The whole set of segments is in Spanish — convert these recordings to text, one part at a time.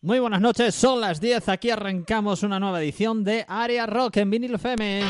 Muy buenas noches, son las 10, aquí arrancamos una nueva edición de Area Rock en vinilo FM.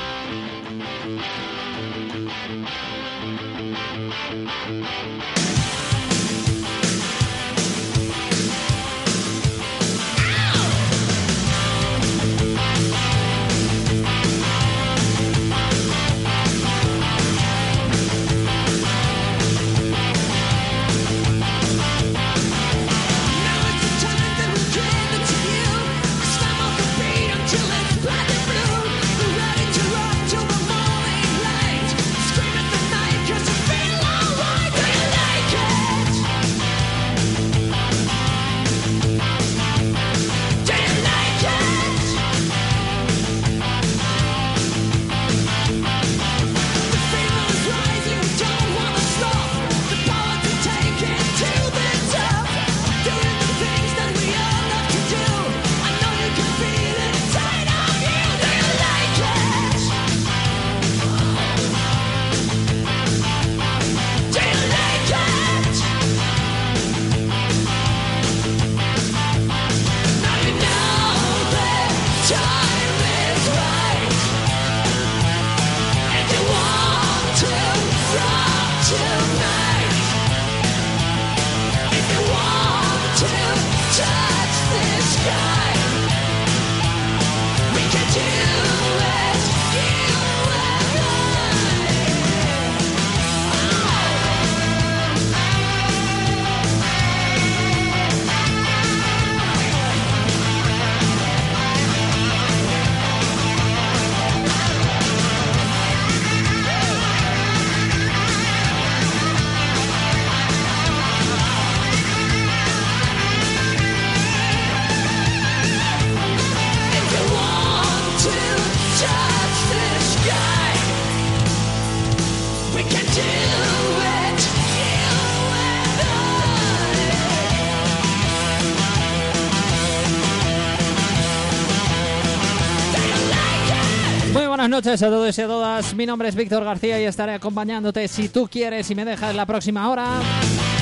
Noches a todos y a todas. Mi nombre es Víctor García y estaré acompañándote si tú quieres y me dejas la próxima hora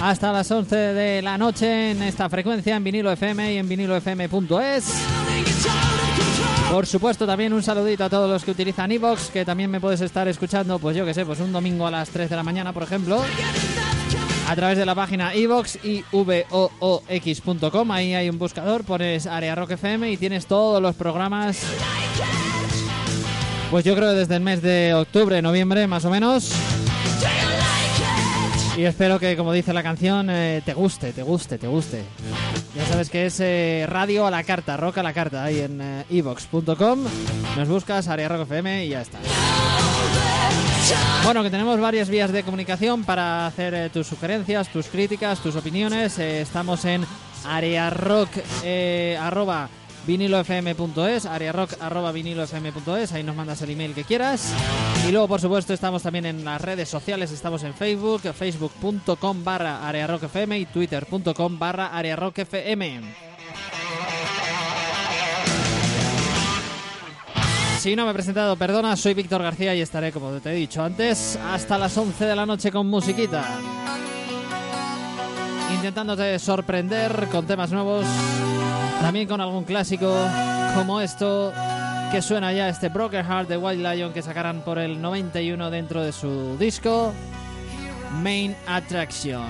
hasta las 11 de la noche en esta frecuencia en vinilo FM y en vinilofm.es. Por supuesto, también un saludito a todos los que utilizan iVox, que también me puedes estar escuchando, pues yo que sé, pues un domingo a las 3 de la mañana, por ejemplo, a través de la página iVox y. Ahí hay un buscador, pones Área Rock FM y tienes todos los programas pues yo creo desde el mes de octubre, noviembre más o menos. Y espero que, como dice la canción, eh, te guste, te guste, te guste. Ya sabes que es eh, radio a la carta, rock a la carta, ahí en eh, evox.com. Nos buscas, Área Rock FM y ya está. Bueno, que tenemos varias vías de comunicación para hacer tus sugerencias, tus críticas, tus opiniones. estamos en arearock arroba vinilofm.es, ariarock arroba vinilofm.es, ahí nos mandas el email que quieras. Y luego, por supuesto, estamos también en las redes sociales, estamos en Facebook, facebook.com barra arearockfm y twitter.com barra arearockfm. Si no me he presentado, perdona, soy Víctor García y estaré, como te he dicho antes, hasta las 11 de la noche con musiquita. Intentándote sorprender con temas nuevos también con algún clásico como esto que suena ya este Broken Heart de White Lion que sacarán por el 91 dentro de su disco Main Attraction.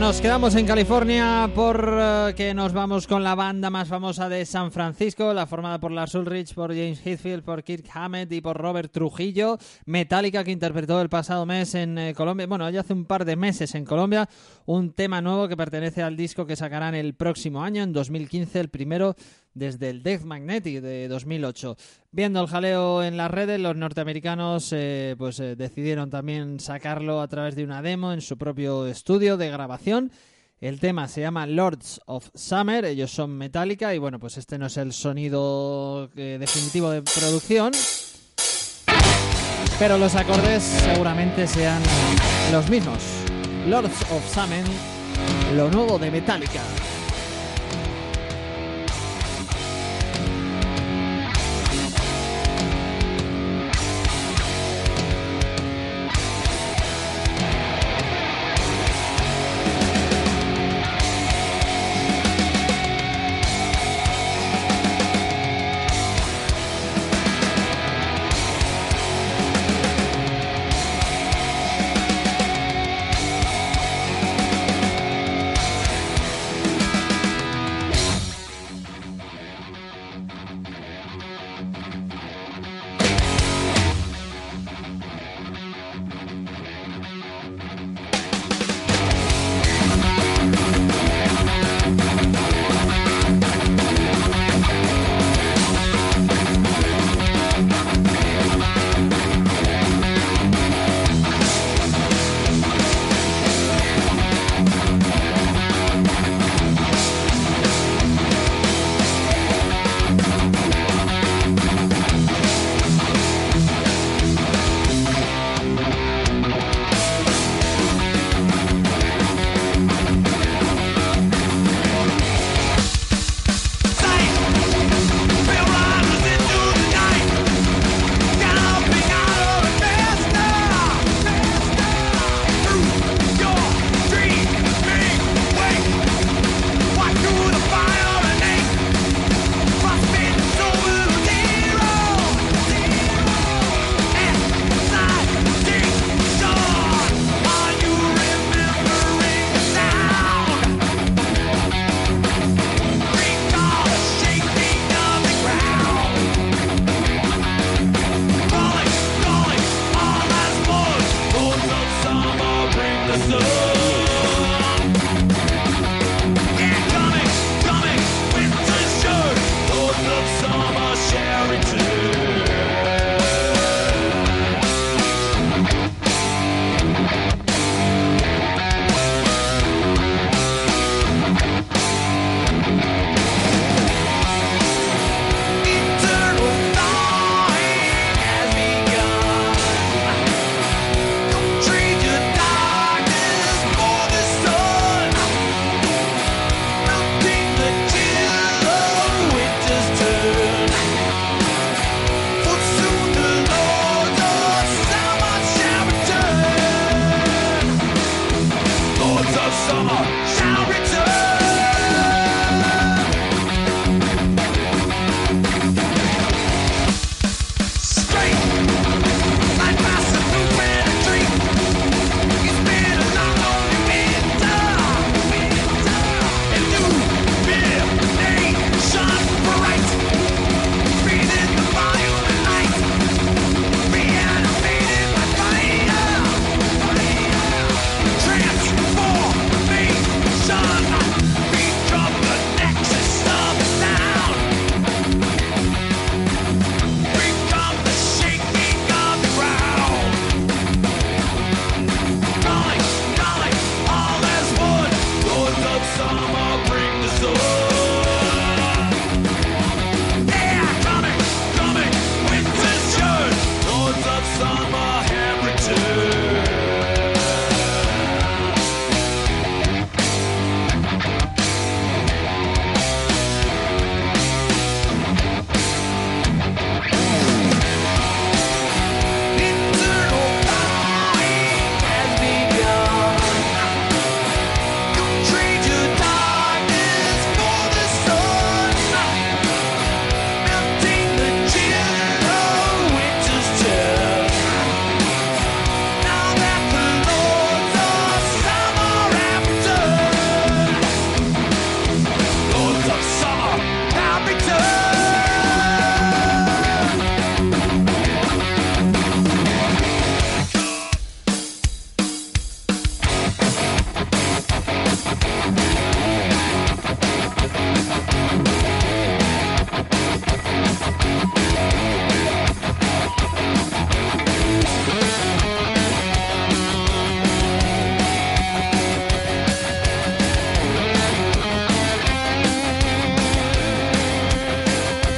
Nos quedamos en California porque nos vamos con la banda más famosa de San Francisco, la formada por Lars Ulrich, por James Hetfield, por Kirk Hammett y por Robert Trujillo, Metallica que interpretó el pasado mes en eh, Colombia, bueno, ya hace un par de meses en Colombia, un tema nuevo que pertenece al disco que sacarán el próximo año, en 2015, el primero desde el Death Magnetic de 2008. Viendo el jaleo en las redes, los norteamericanos eh, pues eh, decidieron también sacarlo a través de una demo en su propio estudio de grabación. El tema se llama Lords of Summer, ellos son Metallica y bueno, pues este no es el sonido eh, definitivo de producción, pero los acordes seguramente sean los mismos. Lords of Summer, lo nuevo de Metallica.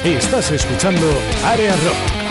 Estás escuchando Área Rock.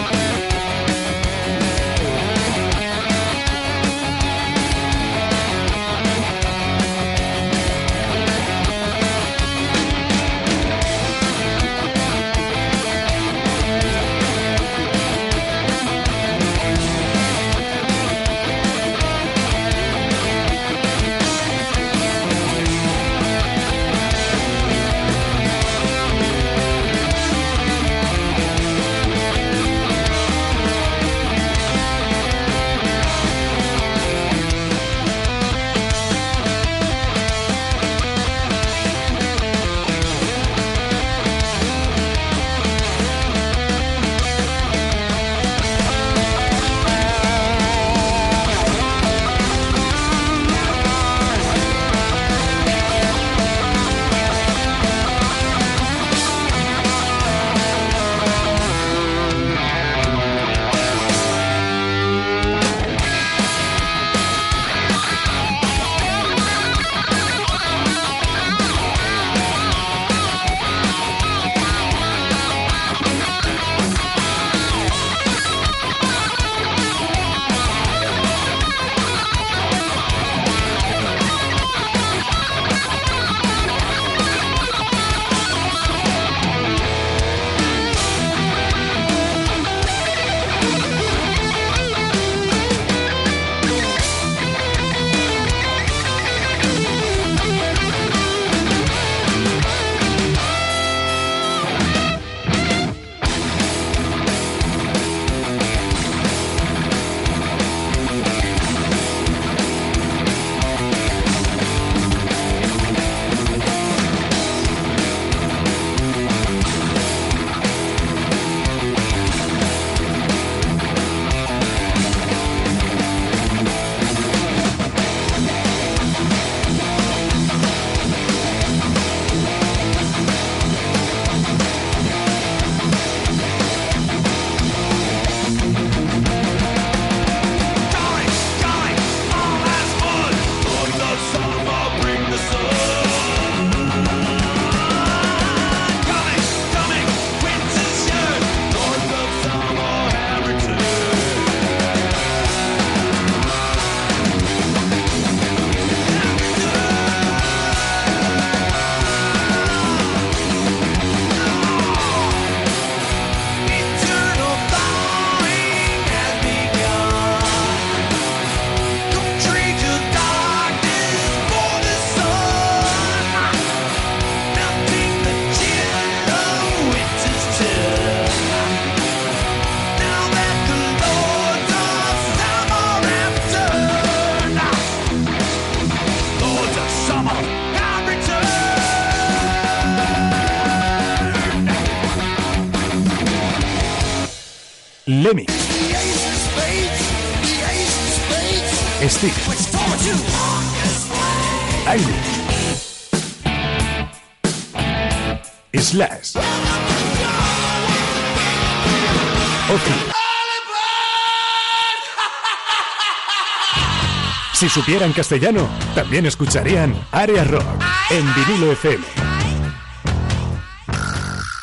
Si supieran castellano, también escucharían Area Rock en vinilo FM.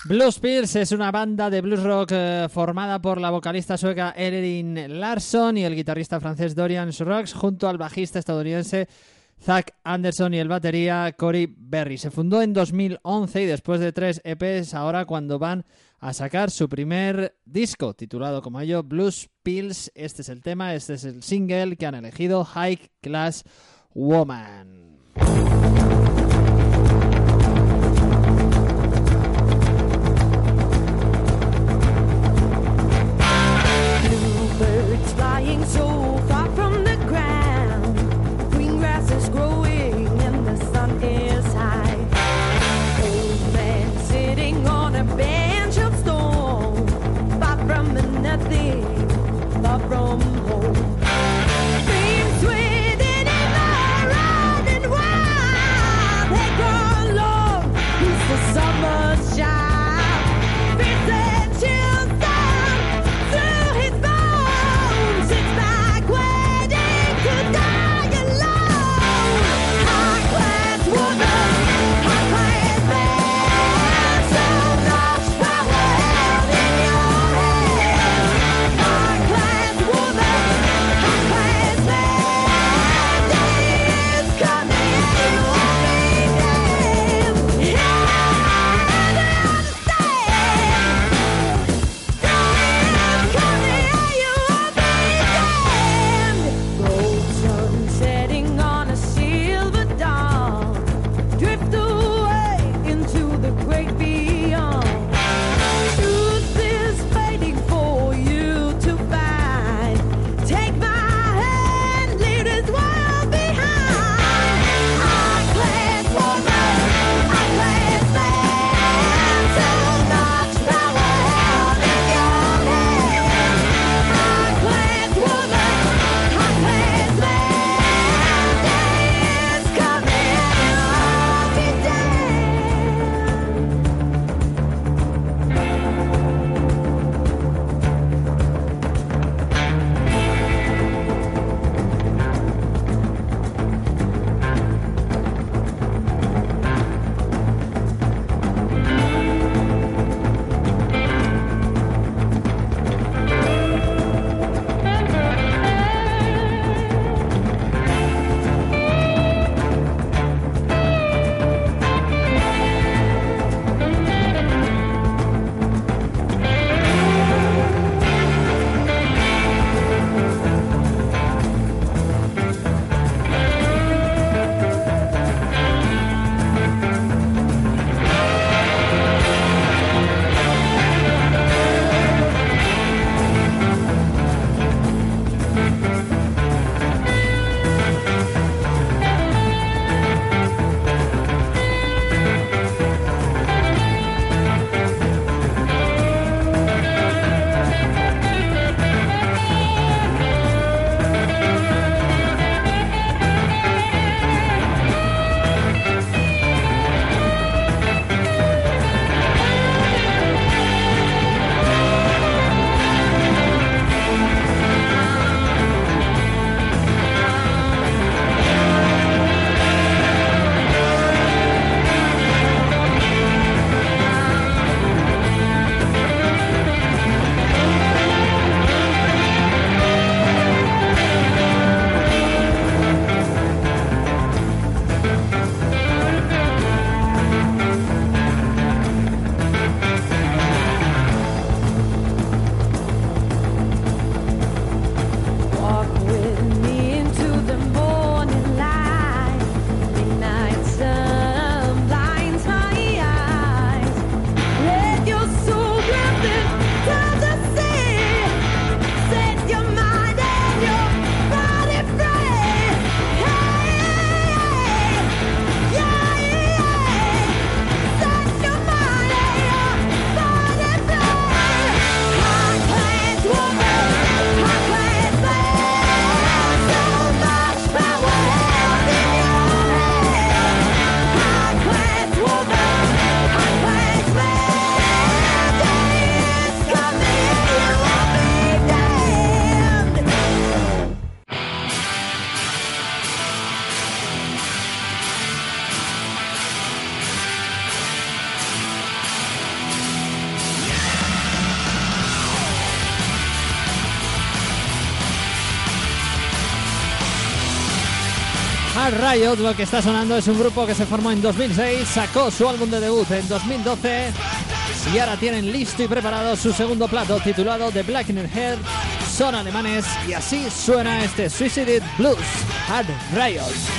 Blues Pills es una banda de blues rock eh, formada por la vocalista sueca Erin Larsson y el guitarrista francés Dorian Rocks junto al bajista estadounidense Zach Anderson y el batería Cory Berry. Se fundó en 2011 y después de tres EPs ahora cuando van a sacar su primer disco titulado como ello Blues Pills. Este es el tema, este es el single que han elegido High Class Woman. so Rome. Riot, lo que está sonando es un grupo que se formó en 2006, sacó su álbum de debut en 2012 y ahora tienen listo y preparado su segundo plato titulado The Blackened Head. Son alemanes y así suena este Suicided Blues Hard Riot.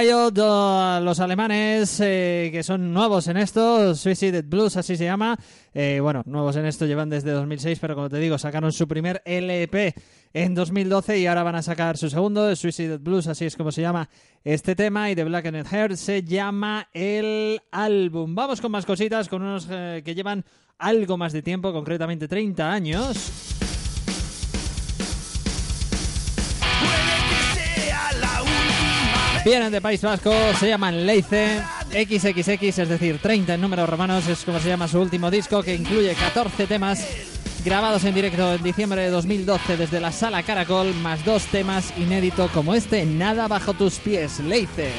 Riot, los alemanes eh, que son nuevos en esto, Suicide Blues así se llama. Eh, bueno, nuevos en esto llevan desde 2006, pero como te digo, sacaron su primer LP en 2012 y ahora van a sacar su segundo, Suicide Blues, así es como se llama este tema, y The Black and Hair se llama el álbum. Vamos con más cositas, con unos eh, que llevan algo más de tiempo, concretamente 30 años. Vienen de País Vasco, se llaman Leice XXX, es decir, 30 en números romanos, es como se llama su último disco que incluye 14 temas grabados en directo en diciembre de 2012 desde la sala Caracol, más dos temas inéditos como este, Nada bajo tus pies, Leice.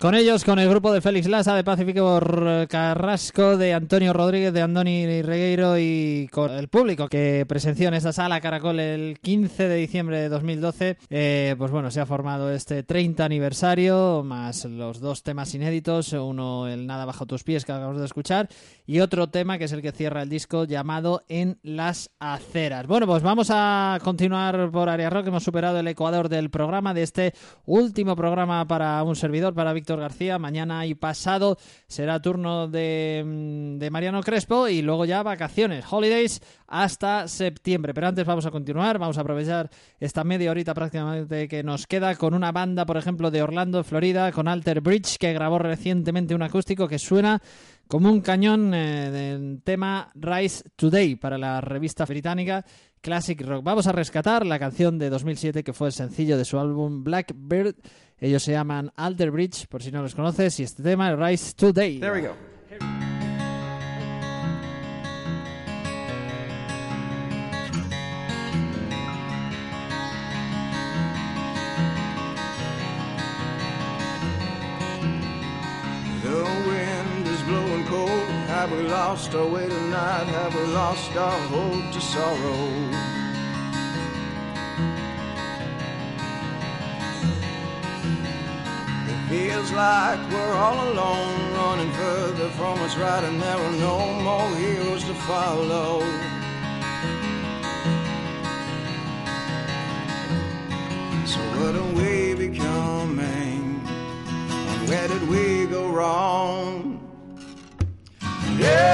Con ellos, con el grupo de Félix Laza, de Pacífico Carrasco, de Antonio Rodríguez, de Andoni Regueiro y con el público que presenció en esta sala Caracol el 15 de diciembre de 2012, eh, pues bueno, se ha formado este 30 aniversario, más los dos temas inéditos, uno el Nada bajo tus pies que acabamos de escuchar y otro tema que es el que cierra el disco llamado En las aceras. Bueno, pues vamos a continuar por Área Rock, hemos superado el ecuador del programa, de este último programa para un servidor, para Víctor García. Mañana y pasado será turno de, mm, de Mariano Crespo y luego ya vacaciones, holidays hasta septiembre. Pero antes vamos a continuar, vamos a aprovechar esta media horita prácticamente que nos queda con una banda, por ejemplo, de Orlando, Florida, con Alter Bridge, que grabó recientemente un acústico que suena como un cañón eh, del tema Rise Today para la revista británica Classic Rock. Vamos a rescatar la canción de 2007 que fue el sencillo de su álbum Blackbird. Ellos se llaman Alter Bridge, por si no los conoces, y este tema Rise Today. There we go. Have we lost our way tonight? Have we lost our hope to sorrow? It feels like we're all alone, running further from us right, and there are no more heroes to follow. So what are we becoming? And where did we go wrong? Yeah,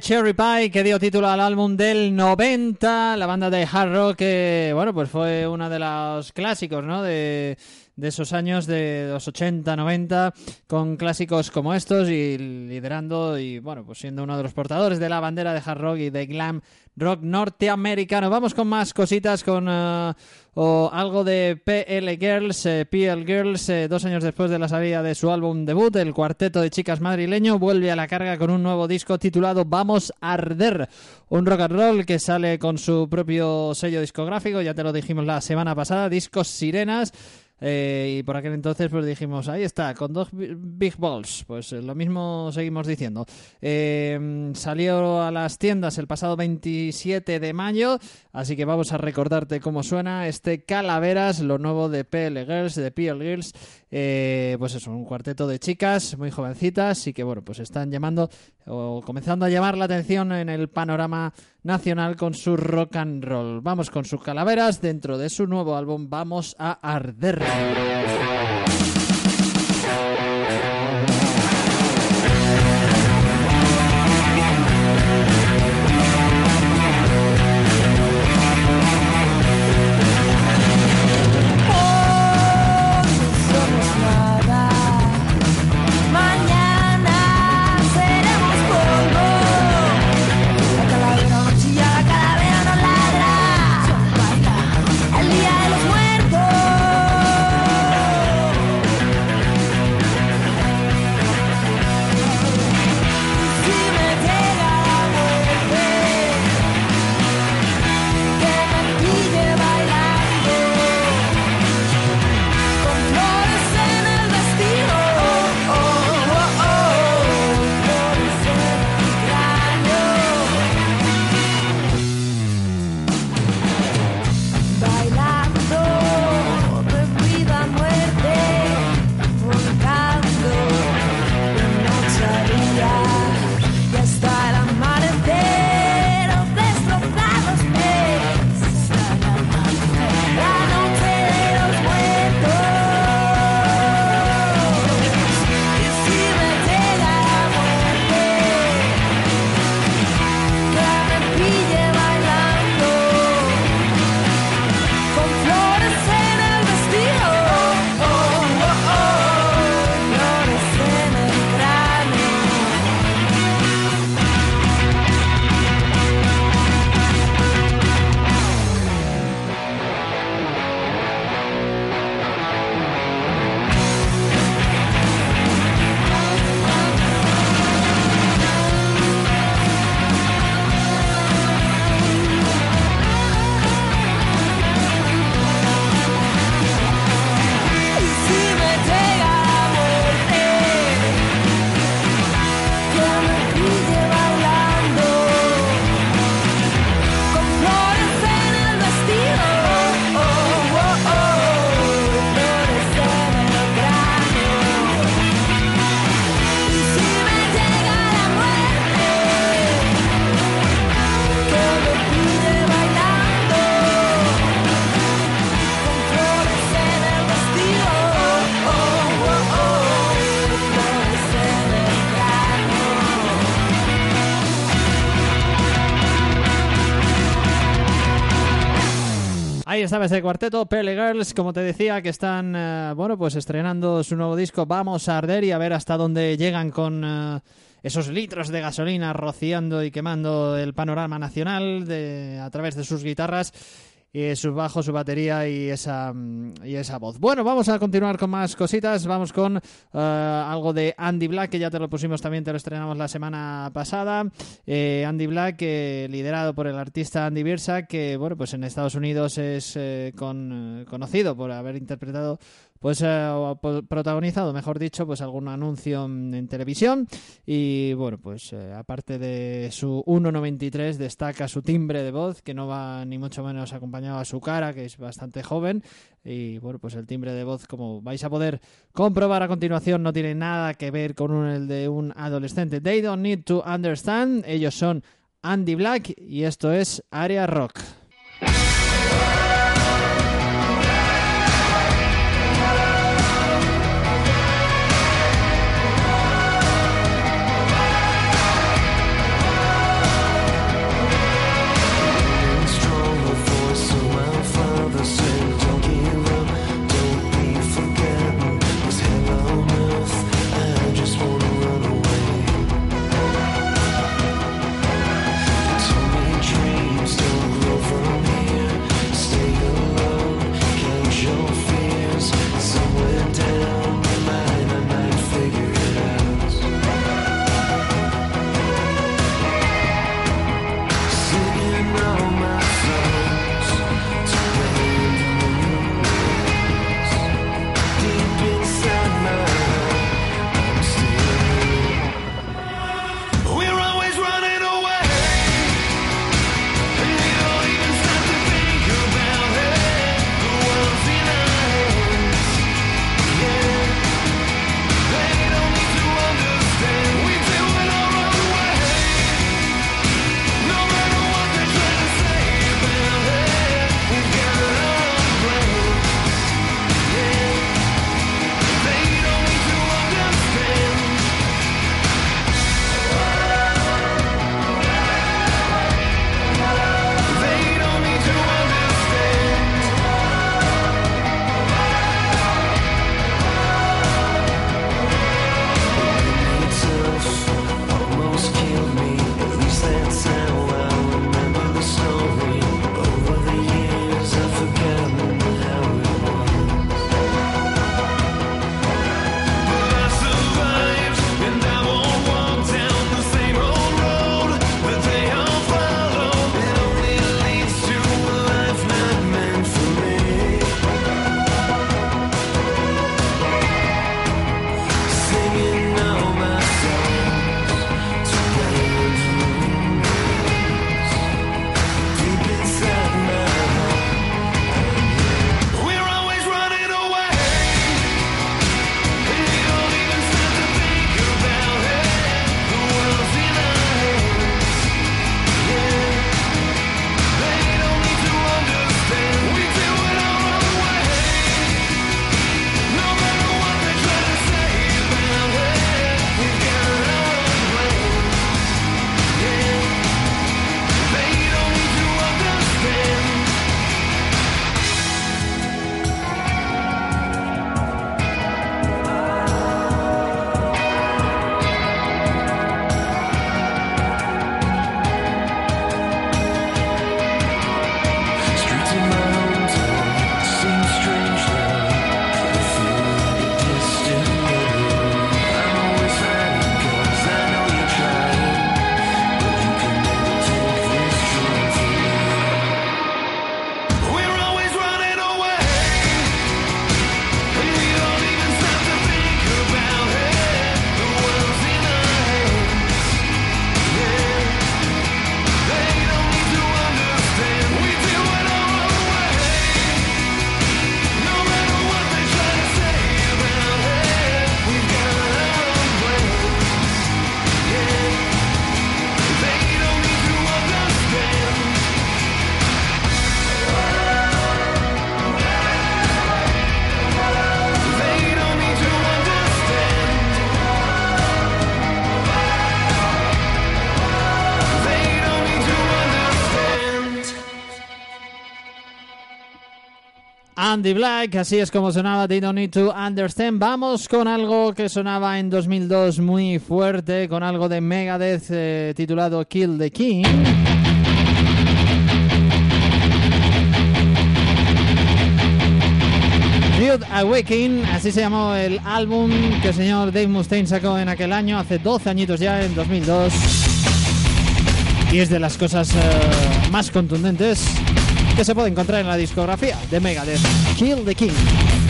Cherry Pie que dio título al álbum del 90, la banda de hard rock que, bueno, pues fue uno de los clásicos, ¿no? De, de esos años de los 80, 90, con clásicos como estos y liderando y, bueno, pues siendo uno de los portadores de la bandera de hard rock y de glam rock norteamericano. Vamos con más cositas, con eh, o algo de PL Girls, eh, PL Girls, eh, dos años después de la salida de su álbum debut, el cuarteto de chicas madrileño vuelve a la carga con un nuevo disco titulado Vamos a Arder, un rock and roll que sale con su propio sello discográfico, ya te lo dijimos la semana pasada, discos Sirenas. Eh, y por aquel entonces pues dijimos, ahí está, con dos bi- big balls. Pues eh, lo mismo seguimos diciendo. Eh, salió a las tiendas el pasado 27 de mayo, así que vamos a recordarte cómo suena este Calaveras, lo nuevo de PL Girls, de PL Girls. Eh, pues es un cuarteto de chicas muy jovencitas y que bueno, pues están llamando o comenzando a llamar la atención en el panorama nacional con su rock and roll. Vamos con sus calaveras dentro de su nuevo álbum Vamos a Arder. Ese cuarteto, Pele Girls, como te decía, que están, eh, bueno, pues estrenando su nuevo disco Vamos a Arder y a ver hasta dónde llegan con eh, esos litros de gasolina rociando y quemando el panorama nacional de, a través de sus guitarras. Y su bajo, su batería y esa, mm, y esa voz. Bueno, vamos a continuar con más cositas. Vamos con eh, algo de Andy Black, que ya te lo pusimos también, te lo estrenamos la semana pasada. Eh, Andy Black, eh, liderado por el artista Andy Birsa, que bueno, pues en Estados Unidos es eh, con- eh, conocido por haber interpretado pues eh, protagonizado, mejor dicho, pues algún anuncio en televisión y bueno, pues eh, aparte de su 1.93 destaca su timbre de voz que no va ni mucho menos acompañado a su cara, que es bastante joven y bueno, pues el timbre de voz como vais a poder comprobar a continuación no tiene nada que ver con un, el de un adolescente. They don't need to understand, ellos son Andy Black y esto es Area Rock. Andy Black, así es como sonaba They Don't Need to Understand. Vamos con algo que sonaba en 2002 muy fuerte, con algo de Megadeth eh, titulado Kill the King. Dude Awakening, así se llamó el álbum que el señor Dave Mustaine sacó en aquel año, hace 12 añitos ya, en 2002. Y es de las cosas eh, más contundentes que se puede encontrar en la discografía de Megadeth, Kill the King.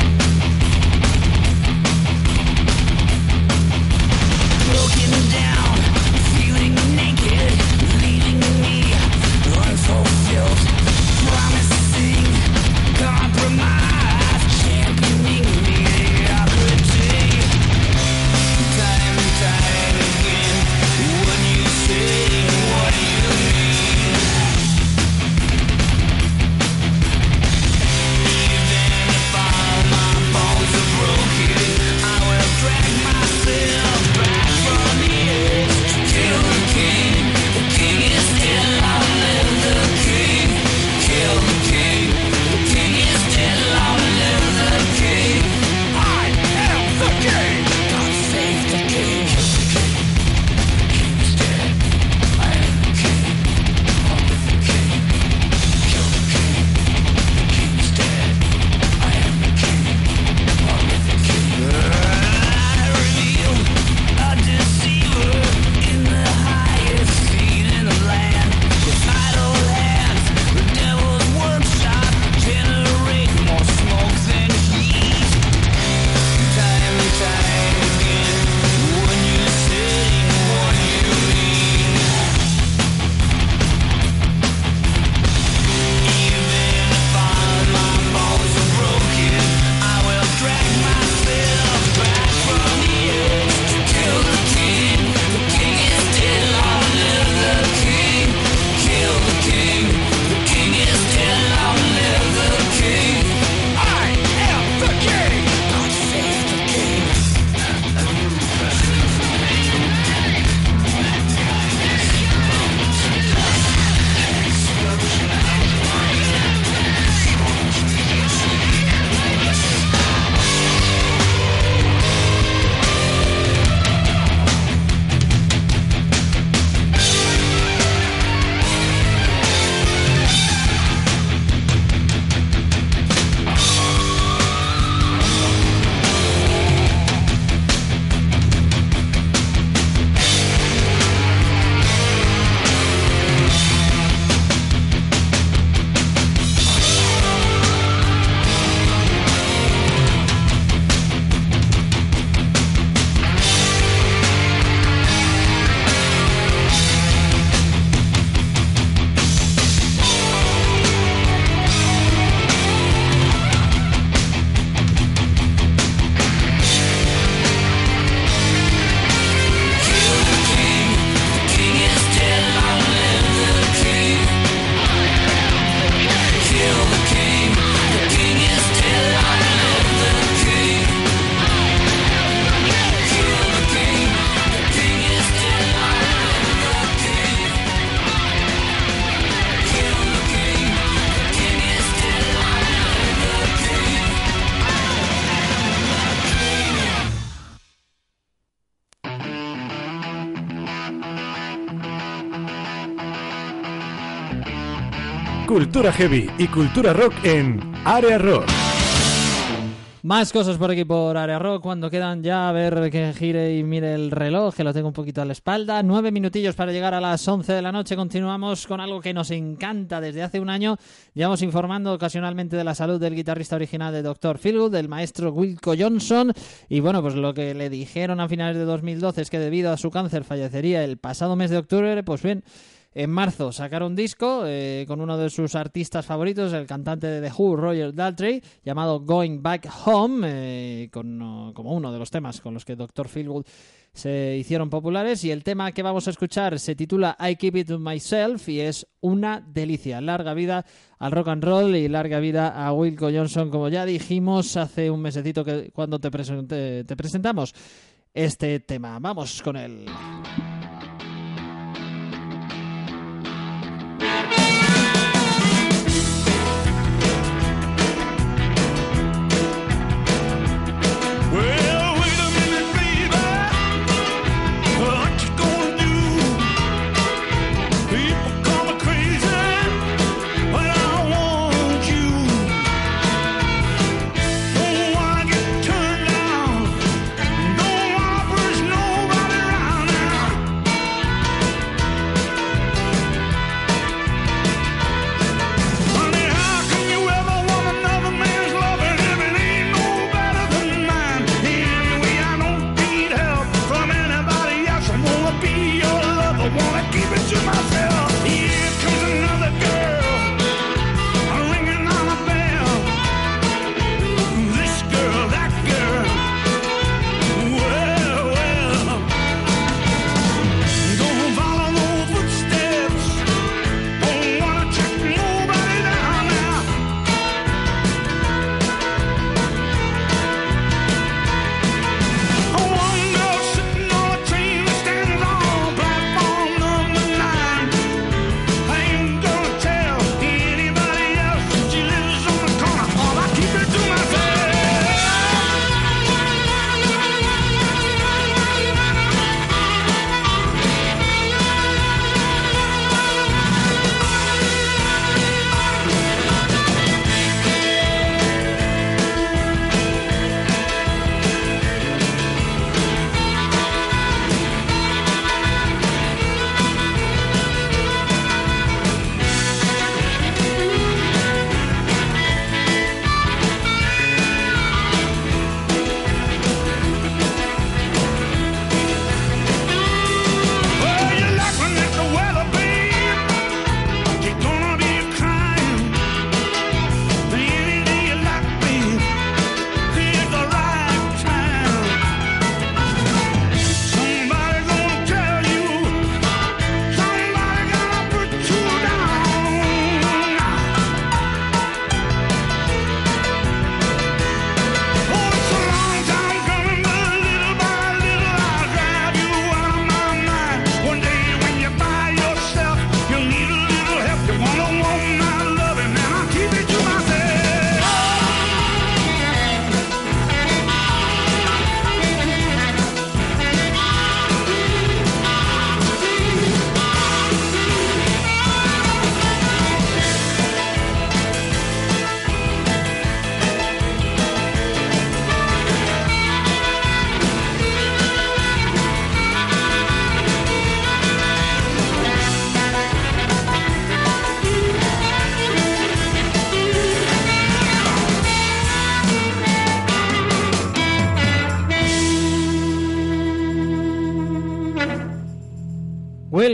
Heavy y cultura rock en Área Rock. Más cosas por aquí por Área Rock cuando quedan ya a ver que gire y mire el reloj, que lo tengo un poquito a la espalda. Nueve minutillos para llegar a las once de la noche. Continuamos con algo que nos encanta desde hace un año. Llevamos informando ocasionalmente de la salud del guitarrista original de Dr. Philgood, del maestro Wilco Johnson. Y bueno, pues lo que le dijeron a finales de 2012 es que debido a su cáncer fallecería el pasado mes de octubre. Pues bien, en marzo sacaron un disco eh, con uno de sus artistas favoritos, el cantante de The Who, Roger Daltrey, llamado Going Back Home, eh, con, como uno de los temas con los que Dr. Philgood se hicieron populares. Y el tema que vamos a escuchar se titula I Keep It to Myself y es una delicia. Larga vida al rock and roll y larga vida a Wilco Johnson, como ya dijimos hace un mesecito que cuando te, presenté- te presentamos este tema. Vamos con él. Well,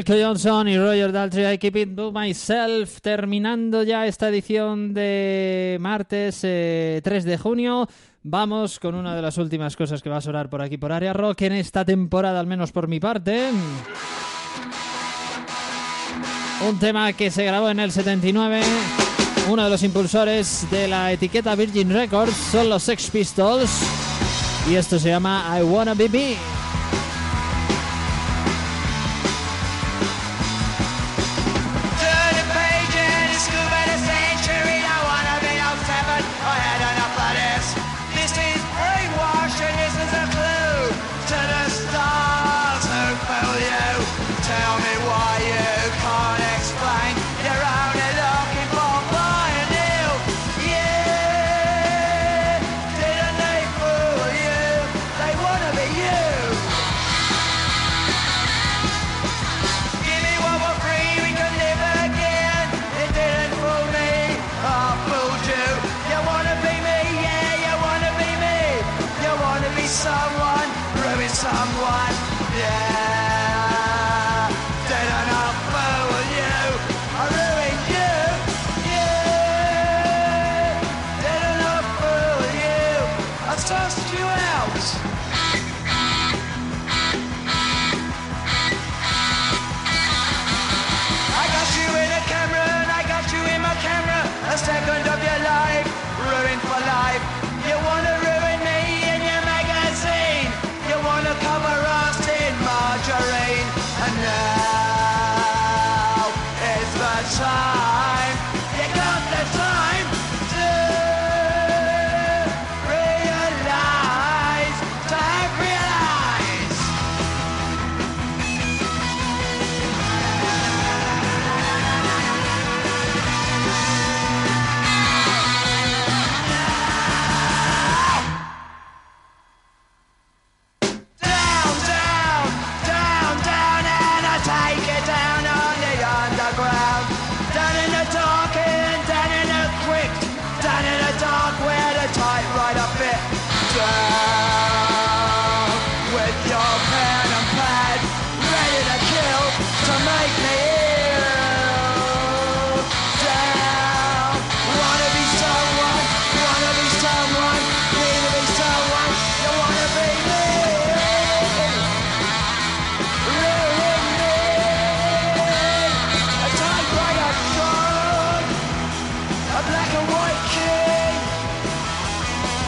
Wilco Johnson y Roger Daltrey, I Keep It To Myself, terminando ya esta edición de martes eh, 3 de junio. Vamos con una de las últimas cosas que va a sonar por aquí por Área Rock en esta temporada, al menos por mi parte. Un tema que se grabó en el 79. Uno de los impulsores de la etiqueta Virgin Records son los Sex Pistols. Y esto se llama I Wanna Be Me.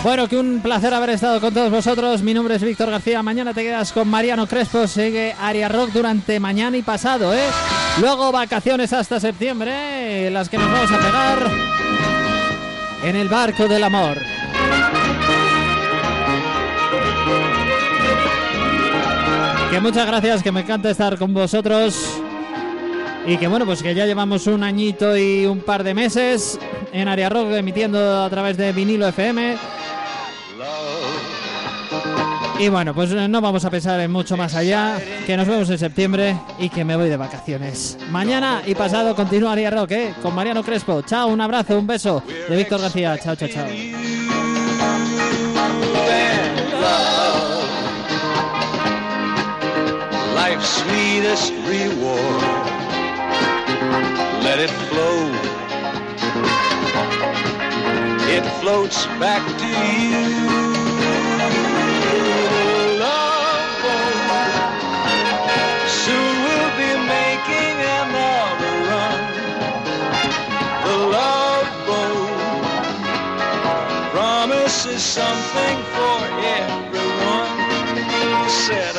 Bueno, que un placer haber estado con todos vosotros. Mi nombre es Víctor García. Mañana te quedas con Mariano Crespo. Sigue Aria Rock durante mañana y pasado, ¿eh? Luego vacaciones hasta septiembre, eh, las que nos vamos a pegar en el barco del amor. Que muchas gracias, que me encanta estar con vosotros. Y que bueno, pues que ya llevamos un añito y un par de meses en Aria Rock emitiendo a través de vinilo FM. Y bueno, pues eh, no vamos a pensar en mucho más allá, que nos vemos en septiembre y que me voy de vacaciones. Mañana y pasado continúa Aria Rock, ¿eh? Con Mariano Crespo. Chao, un abrazo, un beso de Víctor García. Chao, chao, chao. Let it flow. It floats back to you.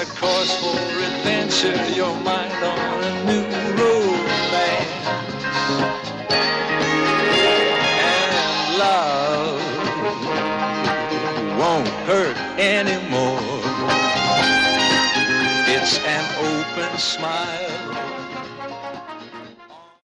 A course for adventure, your mind on a new romance. And love won't hurt anymore. It's an open smile